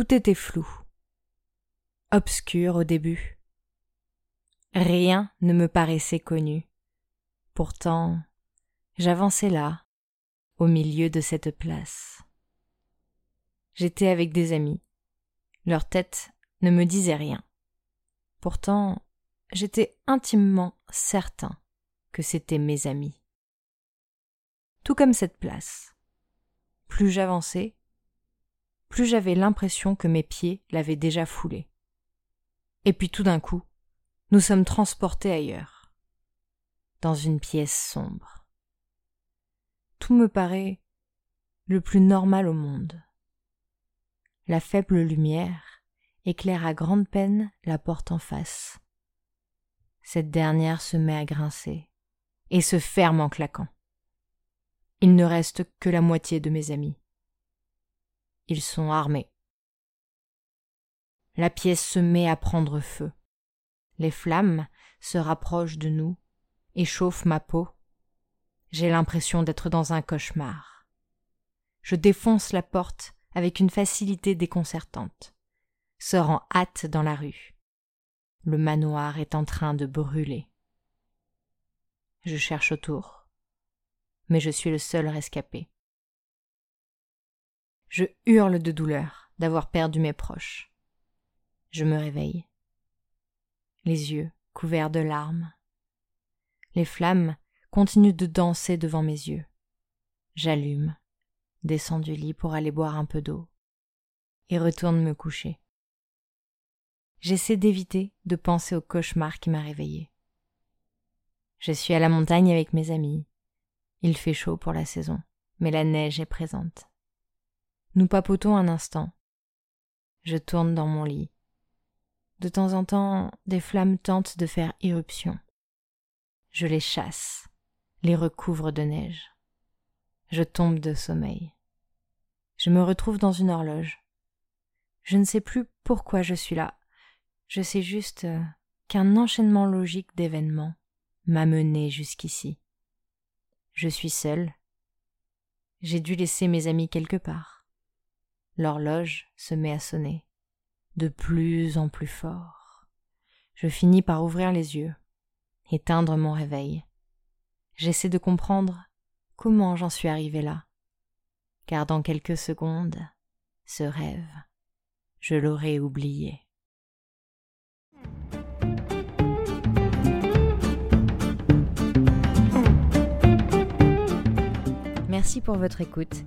Tout était flou, obscur au début. Rien ne me paraissait connu. Pourtant, j'avançais là, au milieu de cette place. J'étais avec des amis. Leur tête ne me disait rien. Pourtant, j'étais intimement certain que c'étaient mes amis. Tout comme cette place. Plus j'avançais, plus j'avais l'impression que mes pieds l'avaient déjà foulé. Et puis tout d'un coup, nous sommes transportés ailleurs, dans une pièce sombre. Tout me paraît le plus normal au monde. La faible lumière éclaire à grande peine la porte en face. Cette dernière se met à grincer et se ferme en claquant. Il ne reste que la moitié de mes amis. Ils sont armés. La pièce se met à prendre feu. Les flammes se rapprochent de nous et chauffent ma peau. J'ai l'impression d'être dans un cauchemar. Je défonce la porte avec une facilité déconcertante. Sors en hâte dans la rue. Le manoir est en train de brûler. Je cherche autour, mais je suis le seul rescapé. Je hurle de douleur d'avoir perdu mes proches. Je me réveille. Les yeux couverts de larmes. Les flammes continuent de danser devant mes yeux. J'allume, descends du lit pour aller boire un peu d'eau, et retourne me coucher. J'essaie d'éviter de penser au cauchemar qui m'a réveillé. Je suis à la montagne avec mes amis. Il fait chaud pour la saison, mais la neige est présente. Nous papotons un instant. Je tourne dans mon lit. De temps en temps, des flammes tentent de faire irruption. Je les chasse, les recouvre de neige. Je tombe de sommeil. Je me retrouve dans une horloge. Je ne sais plus pourquoi je suis là. Je sais juste euh, qu'un enchaînement logique d'événements m'a mené jusqu'ici. Je suis seule. J'ai dû laisser mes amis quelque part. L'horloge se met à sonner, de plus en plus fort. Je finis par ouvrir les yeux, éteindre mon réveil. J'essaie de comprendre comment j'en suis arrivé là, car dans quelques secondes, ce rêve, je l'aurais oublié. Merci pour votre écoute.